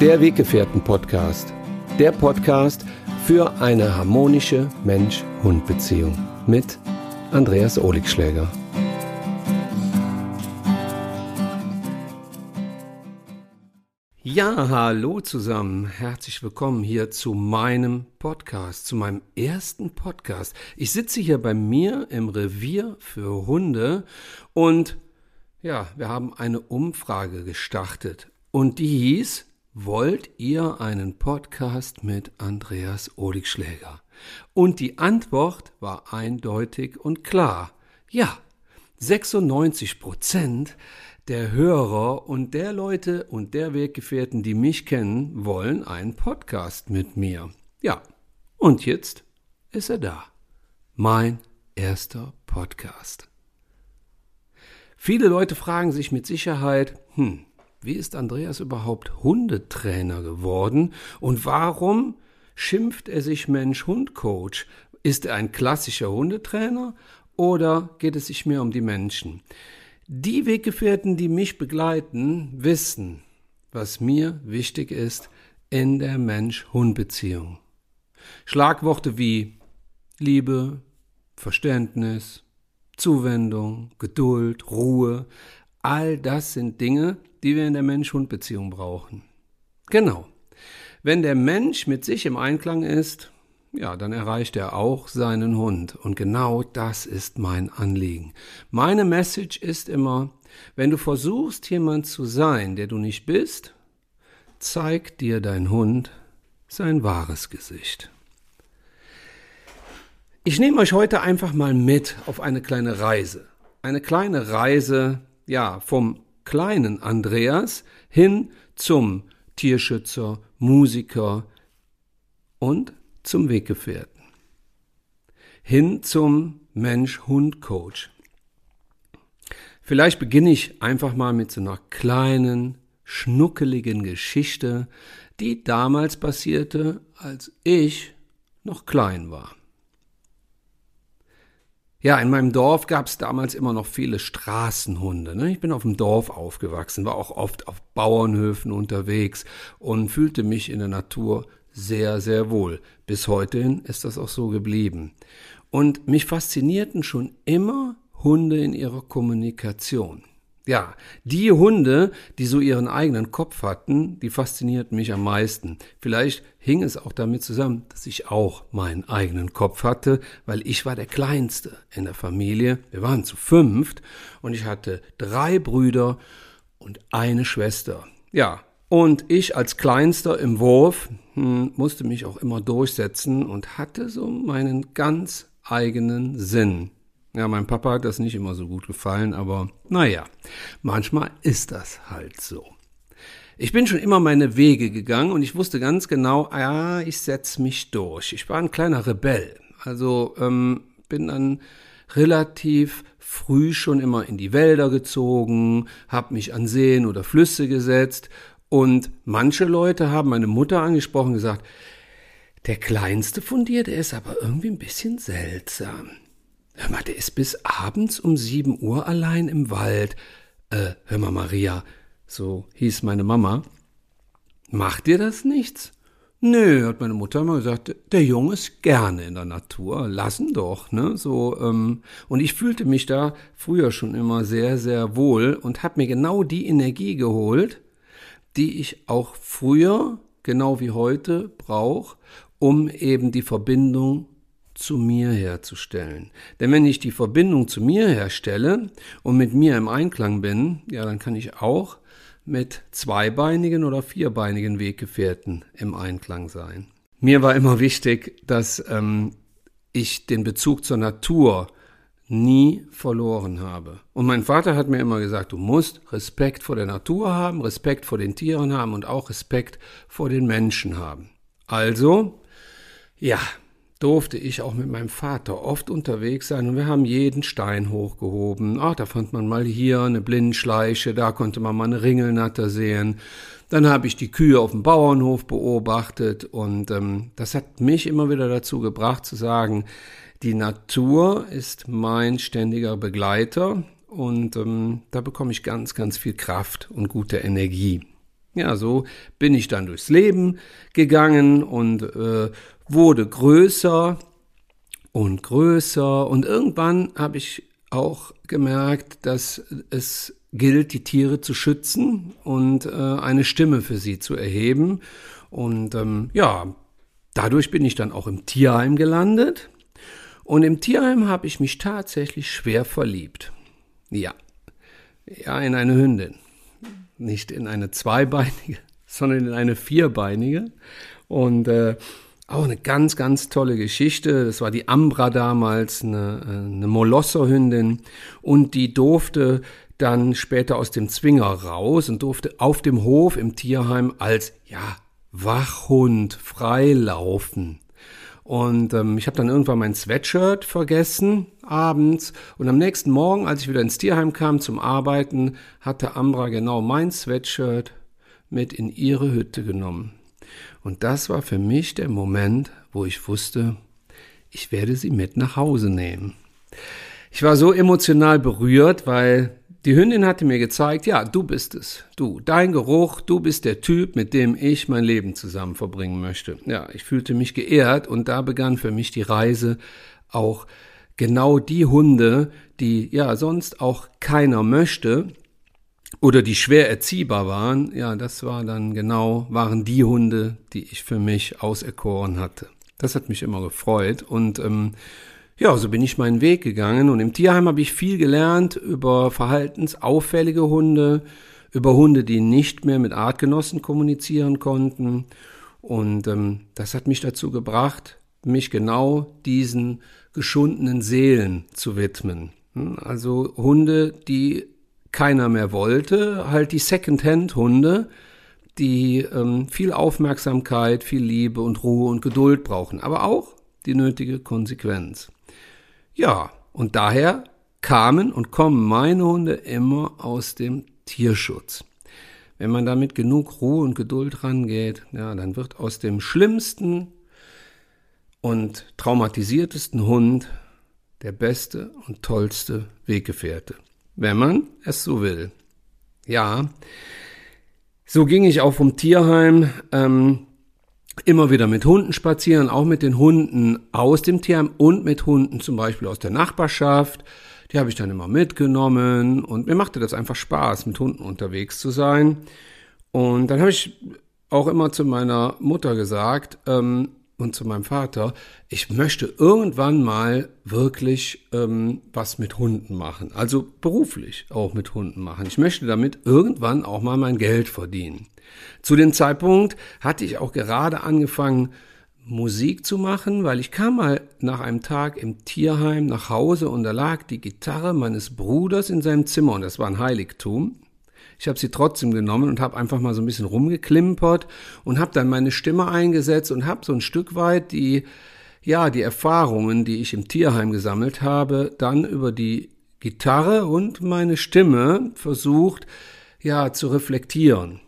Der Weggefährten-Podcast. Der Podcast für eine harmonische Mensch-Hund-Beziehung mit Andreas Oligschläger. Ja, hallo zusammen. Herzlich willkommen hier zu meinem Podcast, zu meinem ersten Podcast. Ich sitze hier bei mir im Revier für Hunde und ja, wir haben eine Umfrage gestartet und die hieß, wollt ihr einen Podcast mit Andreas Oligschläger? Und die Antwort war eindeutig und klar. Ja, 96 Prozent der Hörer und der Leute und der Weggefährten, die mich kennen, wollen einen Podcast mit mir. Ja, und jetzt ist er da. Mein erster Podcast. Viele Leute fragen sich mit Sicherheit, hm, wie ist Andreas überhaupt Hundetrainer geworden und warum schimpft er sich Mensch-Hund-Coach? Ist er ein klassischer Hundetrainer oder geht es sich mehr um die Menschen? Die Weggefährten, die mich begleiten, wissen, was mir wichtig ist in der Mensch-Hund-Beziehung. Schlagworte wie Liebe, Verständnis, Zuwendung, Geduld, Ruhe, all das sind Dinge, die wir in der Mensch-Hund-Beziehung brauchen. Genau. Wenn der Mensch mit sich im Einklang ist, ja, dann erreicht er auch seinen Hund. Und genau das ist mein Anliegen. Meine Message ist immer, wenn du versuchst, jemand zu sein, der du nicht bist, zeigt dir dein Hund sein wahres Gesicht. Ich nehme euch heute einfach mal mit auf eine kleine Reise. Eine kleine Reise, ja, vom kleinen Andreas hin zum Tierschützer, Musiker und zum Weggefährten. Hin zum Mensch-Hund-Coach. Vielleicht beginne ich einfach mal mit so einer kleinen, schnuckeligen Geschichte, die damals passierte, als ich noch klein war. Ja, in meinem Dorf gab es damals immer noch viele Straßenhunde. Ne? Ich bin auf dem Dorf aufgewachsen, war auch oft auf Bauernhöfen unterwegs und fühlte mich in der Natur sehr, sehr wohl. Bis heute ist das auch so geblieben. Und mich faszinierten schon immer Hunde in ihrer Kommunikation. Ja, die Hunde, die so ihren eigenen Kopf hatten, die faszinierten mich am meisten. Vielleicht hing es auch damit zusammen, dass ich auch meinen eigenen Kopf hatte, weil ich war der Kleinste in der Familie. Wir waren zu fünft und ich hatte drei Brüder und eine Schwester. Ja, und ich als Kleinster im Wurf hm, musste mich auch immer durchsetzen und hatte so meinen ganz eigenen Sinn. Ja, meinem Papa hat das nicht immer so gut gefallen, aber naja, manchmal ist das halt so. Ich bin schon immer meine Wege gegangen und ich wusste ganz genau, ja, ich setz mich durch. Ich war ein kleiner Rebell. Also ähm, bin dann relativ früh schon immer in die Wälder gezogen, habe mich an Seen oder Flüsse gesetzt und manche Leute haben meine Mutter angesprochen und gesagt, der kleinste von dir, der ist aber irgendwie ein bisschen seltsam. Hör mal, der ist bis abends um sieben Uhr allein im Wald. Äh, hör mal, Maria, so hieß meine Mama. Macht dir das nichts? Nö, hat meine Mutter immer gesagt, der Junge ist gerne in der Natur, lassen doch, ne, so, ähm, und ich fühlte mich da früher schon immer sehr, sehr wohl und hab mir genau die Energie geholt, die ich auch früher, genau wie heute, brauche, um eben die Verbindung zu mir herzustellen. Denn wenn ich die Verbindung zu mir herstelle und mit mir im Einklang bin, ja, dann kann ich auch mit zweibeinigen oder vierbeinigen Weggefährten im Einklang sein. Mir war immer wichtig, dass ähm, ich den Bezug zur Natur nie verloren habe. Und mein Vater hat mir immer gesagt, du musst Respekt vor der Natur haben, Respekt vor den Tieren haben und auch Respekt vor den Menschen haben. Also, ja, durfte ich auch mit meinem Vater oft unterwegs sein und wir haben jeden Stein hochgehoben. Ach, da fand man mal hier eine Blindschleiche, da konnte man mal eine Ringelnatter sehen. Dann habe ich die Kühe auf dem Bauernhof beobachtet und ähm, das hat mich immer wieder dazu gebracht zu sagen, die Natur ist mein ständiger Begleiter und ähm, da bekomme ich ganz, ganz viel Kraft und gute Energie. Ja, so bin ich dann durchs Leben gegangen und äh, wurde größer und größer und irgendwann habe ich auch gemerkt, dass es gilt, die Tiere zu schützen und äh, eine Stimme für sie zu erheben. Und ähm, ja, dadurch bin ich dann auch im Tierheim gelandet. Und im Tierheim habe ich mich tatsächlich schwer verliebt. Ja, ja, in eine Hündin. Nicht in eine zweibeinige, sondern in eine vierbeinige. Und äh, auch eine ganz, ganz tolle Geschichte. Das war die Ambra damals, eine, eine Molosserhündin. Und die durfte dann später aus dem Zwinger raus und durfte auf dem Hof im Tierheim als, ja, Wachhund freilaufen. Und ähm, ich habe dann irgendwann mein Sweatshirt vergessen abends. Und am nächsten Morgen, als ich wieder ins Tierheim kam zum Arbeiten, hatte Ambra genau mein Sweatshirt mit in ihre Hütte genommen. Und das war für mich der Moment, wo ich wusste, ich werde sie mit nach Hause nehmen. Ich war so emotional berührt, weil die Hündin hatte mir gezeigt, ja, du bist es. Du, dein Geruch, du bist der Typ, mit dem ich mein Leben zusammen verbringen möchte. Ja, ich fühlte mich geehrt und da begann für mich die Reise auch genau die Hunde, die ja sonst auch keiner möchte, oder die schwer erziehbar waren, ja, das war dann genau, waren die Hunde, die ich für mich auserkoren hatte. Das hat mich immer gefreut und ähm, ja, so bin ich meinen Weg gegangen und im Tierheim habe ich viel gelernt über verhaltensauffällige Hunde, über Hunde, die nicht mehr mit Artgenossen kommunizieren konnten und ähm, das hat mich dazu gebracht, mich genau diesen geschundenen Seelen zu widmen. Hm, also Hunde, die keiner mehr wollte, halt die Second-Hand-Hunde, die ähm, viel Aufmerksamkeit, viel Liebe und Ruhe und Geduld brauchen, aber auch die nötige Konsequenz. Ja, und daher kamen und kommen meine Hunde immer aus dem Tierschutz. Wenn man damit genug Ruhe und Geduld rangeht, ja, dann wird aus dem schlimmsten und traumatisiertesten Hund der beste und tollste Weggefährte wenn man es so will. Ja, so ging ich auch vom Tierheim ähm, immer wieder mit Hunden spazieren, auch mit den Hunden aus dem Tierheim und mit Hunden zum Beispiel aus der Nachbarschaft. Die habe ich dann immer mitgenommen und mir machte das einfach Spaß, mit Hunden unterwegs zu sein. Und dann habe ich auch immer zu meiner Mutter gesagt, ähm, und zu meinem Vater, ich möchte irgendwann mal wirklich ähm, was mit Hunden machen, also beruflich auch mit Hunden machen. Ich möchte damit irgendwann auch mal mein Geld verdienen. Zu dem Zeitpunkt hatte ich auch gerade angefangen, Musik zu machen, weil ich kam mal nach einem Tag im Tierheim nach Hause und da lag die Gitarre meines Bruders in seinem Zimmer und das war ein Heiligtum. Ich habe sie trotzdem genommen und habe einfach mal so ein bisschen rumgeklimpert und habe dann meine Stimme eingesetzt und habe so ein Stück weit die ja, die Erfahrungen, die ich im Tierheim gesammelt habe, dann über die Gitarre und meine Stimme versucht, ja, zu reflektieren.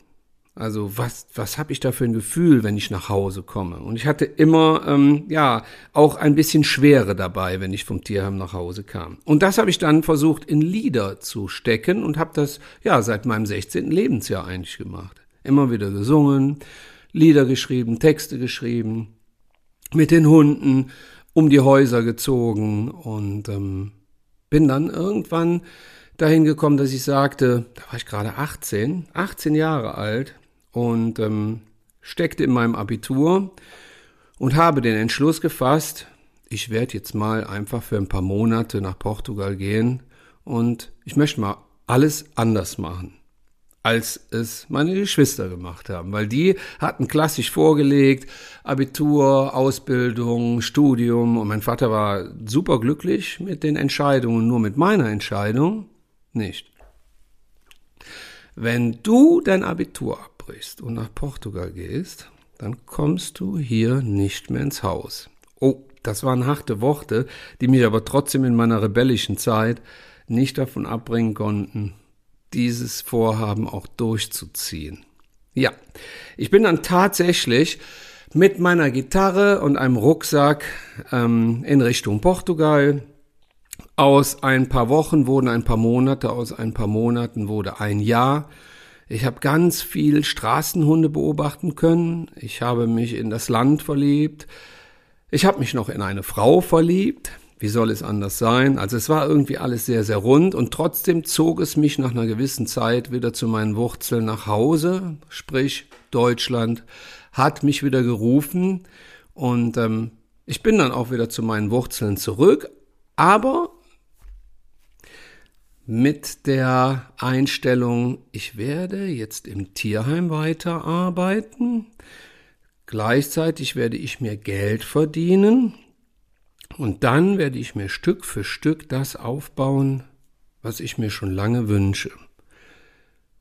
Also was, was habe ich da für ein Gefühl, wenn ich nach Hause komme? Und ich hatte immer, ähm, ja, auch ein bisschen Schwere dabei, wenn ich vom Tierheim nach Hause kam. Und das habe ich dann versucht, in Lieder zu stecken und habe das, ja, seit meinem 16. Lebensjahr eigentlich gemacht. Immer wieder gesungen, Lieder geschrieben, Texte geschrieben, mit den Hunden um die Häuser gezogen und ähm, bin dann irgendwann dahin gekommen, dass ich sagte, da war ich gerade 18, 18 Jahre alt, und ähm, steckte in meinem Abitur und habe den Entschluss gefasst, ich werde jetzt mal einfach für ein paar Monate nach Portugal gehen und ich möchte mal alles anders machen, als es meine Geschwister gemacht haben, weil die hatten klassisch vorgelegt, Abitur, Ausbildung, Studium und mein Vater war super glücklich mit den Entscheidungen, nur mit meiner Entscheidung nicht. Wenn du dein Abitur abbrichst und nach Portugal gehst, dann kommst du hier nicht mehr ins Haus. Oh, das waren harte Worte, die mich aber trotzdem in meiner rebellischen Zeit nicht davon abbringen konnten, dieses Vorhaben auch durchzuziehen. Ja, ich bin dann tatsächlich mit meiner Gitarre und einem Rucksack ähm, in Richtung Portugal. Aus ein paar Wochen wurden ein paar Monate, aus ein paar Monaten wurde ein Jahr. Ich habe ganz viel Straßenhunde beobachten können. Ich habe mich in das Land verliebt. Ich habe mich noch in eine Frau verliebt. Wie soll es anders sein? Also es war irgendwie alles sehr, sehr rund und trotzdem zog es mich nach einer gewissen Zeit wieder zu meinen Wurzeln nach Hause, sprich Deutschland hat mich wieder gerufen und ähm, ich bin dann auch wieder zu meinen Wurzeln zurück, aber mit der Einstellung, ich werde jetzt im Tierheim weiterarbeiten, gleichzeitig werde ich mir Geld verdienen, und dann werde ich mir Stück für Stück das aufbauen, was ich mir schon lange wünsche.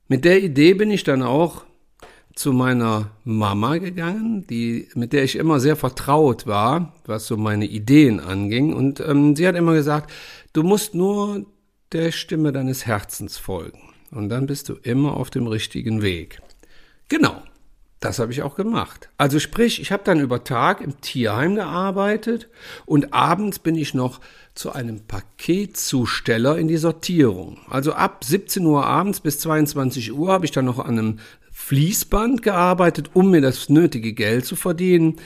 Mit der Idee bin ich dann auch zu meiner Mama gegangen, die, mit der ich immer sehr vertraut war, was so meine Ideen anging. Und ähm, sie hat immer gesagt, du musst nur der Stimme deines Herzens folgen. Und dann bist du immer auf dem richtigen Weg. Genau. Das habe ich auch gemacht. Also sprich, ich habe dann über Tag im Tierheim gearbeitet und abends bin ich noch zu einem Paketzusteller in die Sortierung. Also ab 17 Uhr abends bis 22 Uhr habe ich dann noch an einem Fließband gearbeitet, um mir das nötige Geld zu verdienen.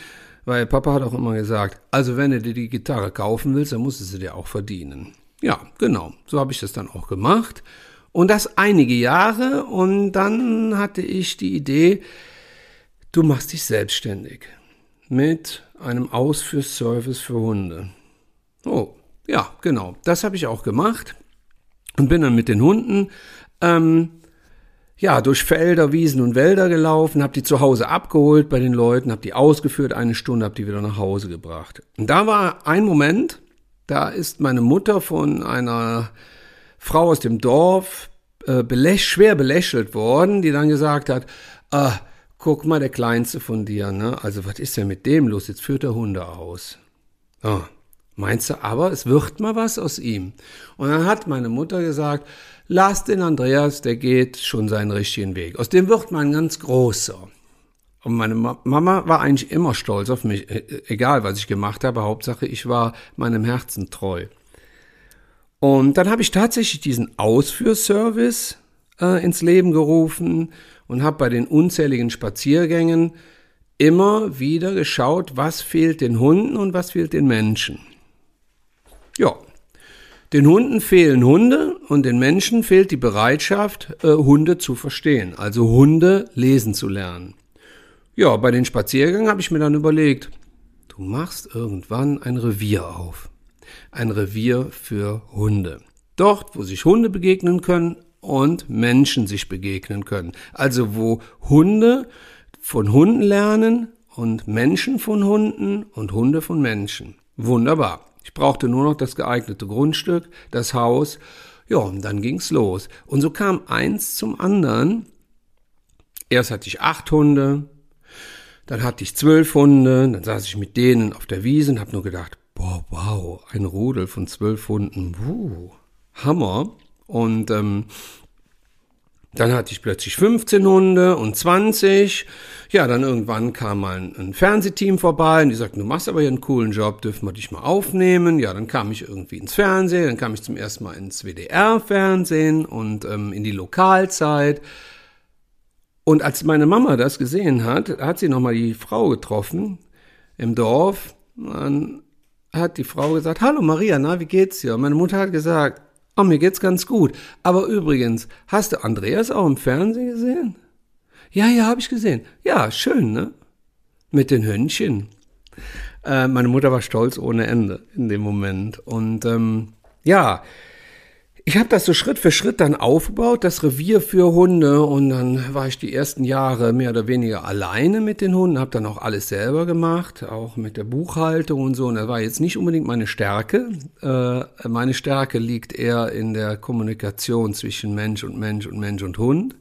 Weil Papa hat auch immer gesagt, also wenn du dir die Gitarre kaufen willst, dann musst du sie dir auch verdienen. Ja, genau. So habe ich das dann auch gemacht. Und das einige Jahre. Und dann hatte ich die Idee, Du machst dich selbstständig mit einem Ausführservice für Hunde. Oh, ja, genau. Das habe ich auch gemacht und bin dann mit den Hunden ähm, ja durch Felder, Wiesen und Wälder gelaufen, habe die zu Hause abgeholt bei den Leuten, habe die ausgeführt eine Stunde, habe die wieder nach Hause gebracht. Und da war ein Moment, da ist meine Mutter von einer Frau aus dem Dorf äh, beläch schwer belächelt worden, die dann gesagt hat, ah, guck mal, der Kleinste von dir, ne? Also, was ist denn mit dem los? Jetzt führt er Hunde aus. Oh, meinst du aber, es wird mal was aus ihm? Und dann hat meine Mutter gesagt, lass den Andreas, der geht schon seinen richtigen Weg. Aus dem wird man ganz großer. Und meine Mama war eigentlich immer stolz auf mich, e, e, egal was ich gemacht habe, Hauptsache ich war meinem Herzen treu. Und dann habe ich tatsächlich diesen Ausführservice äh, ins Leben gerufen und habe bei den unzähligen Spaziergängen immer wieder geschaut, was fehlt den Hunden und was fehlt den Menschen. Ja, den Hunden fehlen Hunde und den Menschen fehlt die Bereitschaft, äh, Hunde zu verstehen, also Hunde lesen zu lernen. Ja, bei den Spaziergängen habe ich mir dann überlegt, du machst irgendwann ein Revier auf. Ein Revier für Hunde. Dort, wo sich Hunde begegnen können, und Menschen sich begegnen können. Also wo Hunde von Hunden lernen und Menschen von Hunden und Hunde von Menschen. Wunderbar. Ich brauchte nur noch das geeignete Grundstück, das Haus. Ja, und dann ging's los. Und so kam eins zum anderen. Erst hatte ich acht Hunde, dann hatte ich zwölf Hunde, dann saß ich mit denen auf der Wiese und habe nur gedacht, boah, wow, ein Rudel von zwölf Hunden, wuh, Hammer. Und ähm, dann hatte ich plötzlich 15 Hunde und 20. Ja, dann irgendwann kam mal ein, ein, Fernsehteam vorbei und die sagten, du machst aber hier einen coolen Job, dürfen wir dich mal aufnehmen. Ja, dann kam ich irgendwie ins Fernsehen, dann kam ich zum ersten Mal ins WDR-Fernsehen und ähm, in die Lokalzeit. Und als meine Mama das gesehen hat, hat sie nochmal die Frau getroffen im Dorf. Dann hat die Frau gesagt, hallo Maria, na, wie geht's dir? Und meine Mutter hat gesagt, Oh, mir geht's ganz gut. Aber übrigens, hast du Andreas auch im Fernsehen gesehen? Ja, ja, habe ich gesehen. Ja, schön, ne? Mit den Hündchen. Äh, meine Mutter war stolz ohne Ende in dem Moment. Und ähm, ja, ich habe das so Schritt für Schritt dann aufgebaut, das Revier für Hunde und dann war ich die ersten Jahre mehr oder weniger alleine mit den Hunden, habe dann auch alles selber gemacht, auch mit der Buchhaltung und so und das war jetzt nicht unbedingt meine Stärke. Äh, meine Stärke liegt eher in der Kommunikation zwischen Mensch und Mensch und Mensch und Hund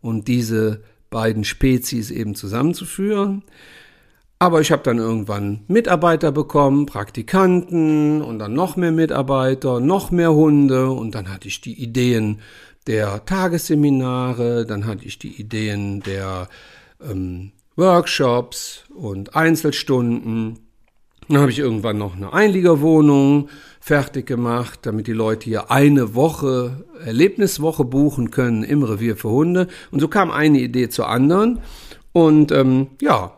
und diese beiden Spezies eben zusammenzuführen. Aber ich habe dann irgendwann Mitarbeiter bekommen, Praktikanten und dann noch mehr Mitarbeiter, noch mehr Hunde und dann hatte ich die Ideen der Tagesseminare, dann hatte ich die Ideen der ähm, Workshops und Einzelstunden Dann habe ich irgendwann noch eine Einliegerwohnung fertig gemacht, damit die Leute hier eine Woche, Erlebniswoche buchen können im Revier für Hunde. Und so kam eine Idee zur anderen. Und ähm, ja,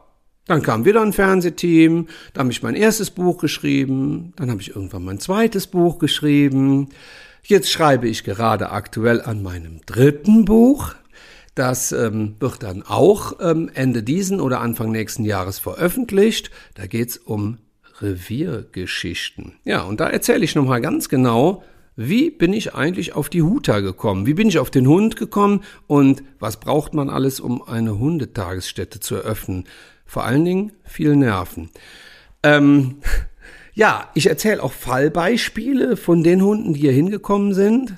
dann kam wieder ein Fernsehteam, da habe ich mein erstes Buch geschrieben, dann habe ich irgendwann mein zweites Buch geschrieben. Jetzt schreibe ich gerade aktuell an meinem dritten Buch. Das ähm, wird dann auch ähm, Ende diesen oder Anfang nächsten Jahres veröffentlicht. Da geht's um Reviergeschichten. Ja, und da erzähle ich nochmal ganz genau, wie bin ich eigentlich auf die Huta gekommen? Wie bin ich auf den Hund gekommen? Und was braucht man alles, um eine Hundetagesstätte zu eröffnen? Vor allen Dingen viel Nerven. Ähm, ja, ich erzähle auch Fallbeispiele von den Hunden, die hier hingekommen sind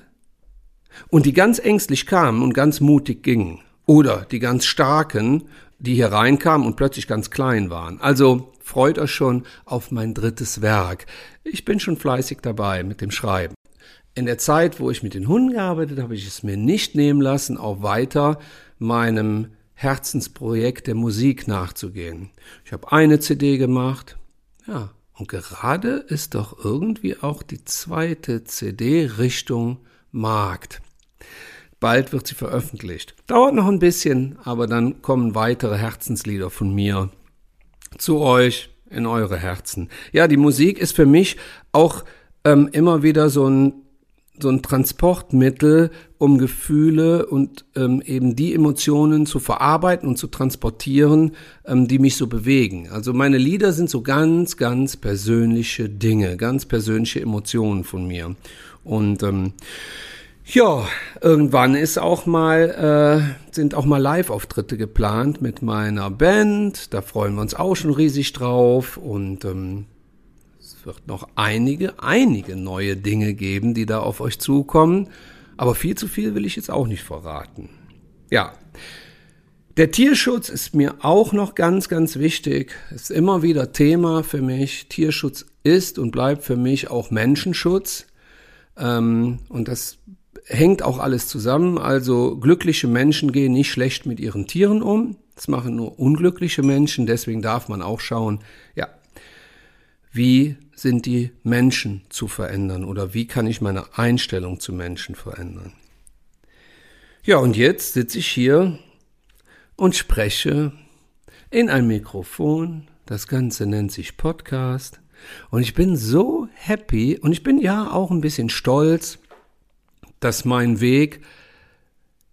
und die ganz ängstlich kamen und ganz mutig gingen. Oder die ganz starken, die hier reinkamen und plötzlich ganz klein waren. Also freut euch schon auf mein drittes Werk. Ich bin schon fleißig dabei mit dem Schreiben. In der Zeit, wo ich mit den Hunden gearbeitet habe, ich es mir nicht nehmen lassen, auch weiter meinem Herzensprojekt der Musik nachzugehen. Ich habe eine CD gemacht, ja, und gerade ist doch irgendwie auch die zweite CD Richtung Markt. Bald wird sie veröffentlicht. Dauert noch ein bisschen, aber dann kommen weitere Herzenslieder von mir zu euch in eure Herzen. Ja, die Musik ist für mich auch ähm, immer wieder so ein so ein Transportmittel, um Gefühle und ähm, eben die Emotionen zu verarbeiten und zu transportieren, ähm, die mich so bewegen. Also meine Lieder sind so ganz, ganz persönliche Dinge, ganz persönliche Emotionen von mir. Und ähm, ja, irgendwann ist auch mal, äh, sind auch mal Live-Auftritte geplant mit meiner Band. Da freuen wir uns auch schon riesig drauf. Und ähm, wird noch einige, einige neue Dinge geben, die da auf euch zukommen. Aber viel zu viel will ich jetzt auch nicht verraten. Ja. Der Tierschutz ist mir auch noch ganz, ganz wichtig. Ist immer wieder Thema für mich. Tierschutz ist und bleibt für mich auch Menschenschutz. Ähm, und das hängt auch alles zusammen. Also glückliche Menschen gehen nicht schlecht mit ihren Tieren um. Das machen nur unglückliche Menschen. Deswegen darf man auch schauen, ja, wie sind die Menschen zu verändern oder wie kann ich meine Einstellung zu Menschen verändern. Ja, und jetzt sitze ich hier und spreche in ein Mikrofon. Das Ganze nennt sich Podcast. Und ich bin so happy und ich bin ja auch ein bisschen stolz, dass mein Weg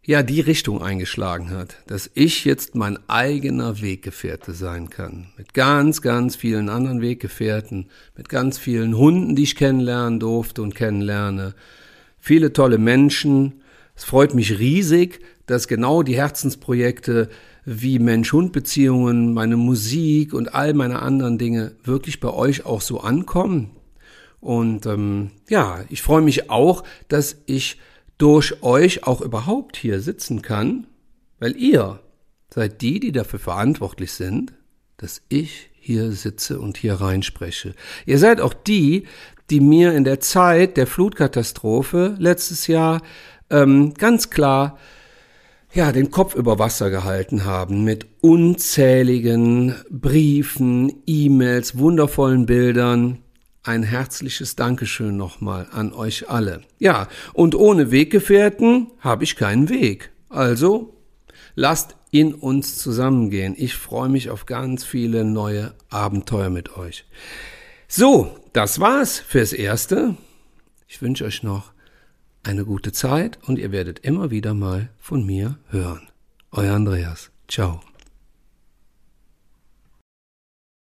ja die Richtung eingeschlagen hat, dass ich jetzt mein eigener Weggefährte sein kann. Mit ganz, ganz vielen anderen Weggefährten, mit ganz vielen Hunden, die ich kennenlernen durfte und kennenlerne. Viele tolle Menschen. Es freut mich riesig, dass genau die Herzensprojekte wie Mensch-Hund-Beziehungen, meine Musik und all meine anderen Dinge wirklich bei euch auch so ankommen. Und ähm, ja, ich freue mich auch, dass ich durch euch auch überhaupt hier sitzen kann, weil ihr seid die, die dafür verantwortlich sind, dass ich hier sitze und hier reinspreche. Ihr seid auch die, die mir in der Zeit der Flutkatastrophe letztes Jahr ähm, ganz klar ja, den Kopf über Wasser gehalten haben mit unzähligen Briefen, E-Mails, wundervollen Bildern ein herzliches Dankeschön nochmal an euch alle. Ja, und ohne Weggefährten habe ich keinen Weg. Also lasst in uns zusammengehen. Ich freue mich auf ganz viele neue Abenteuer mit euch. So, das war's fürs Erste. Ich wünsche euch noch eine gute Zeit und ihr werdet immer wieder mal von mir hören. Euer Andreas. Ciao.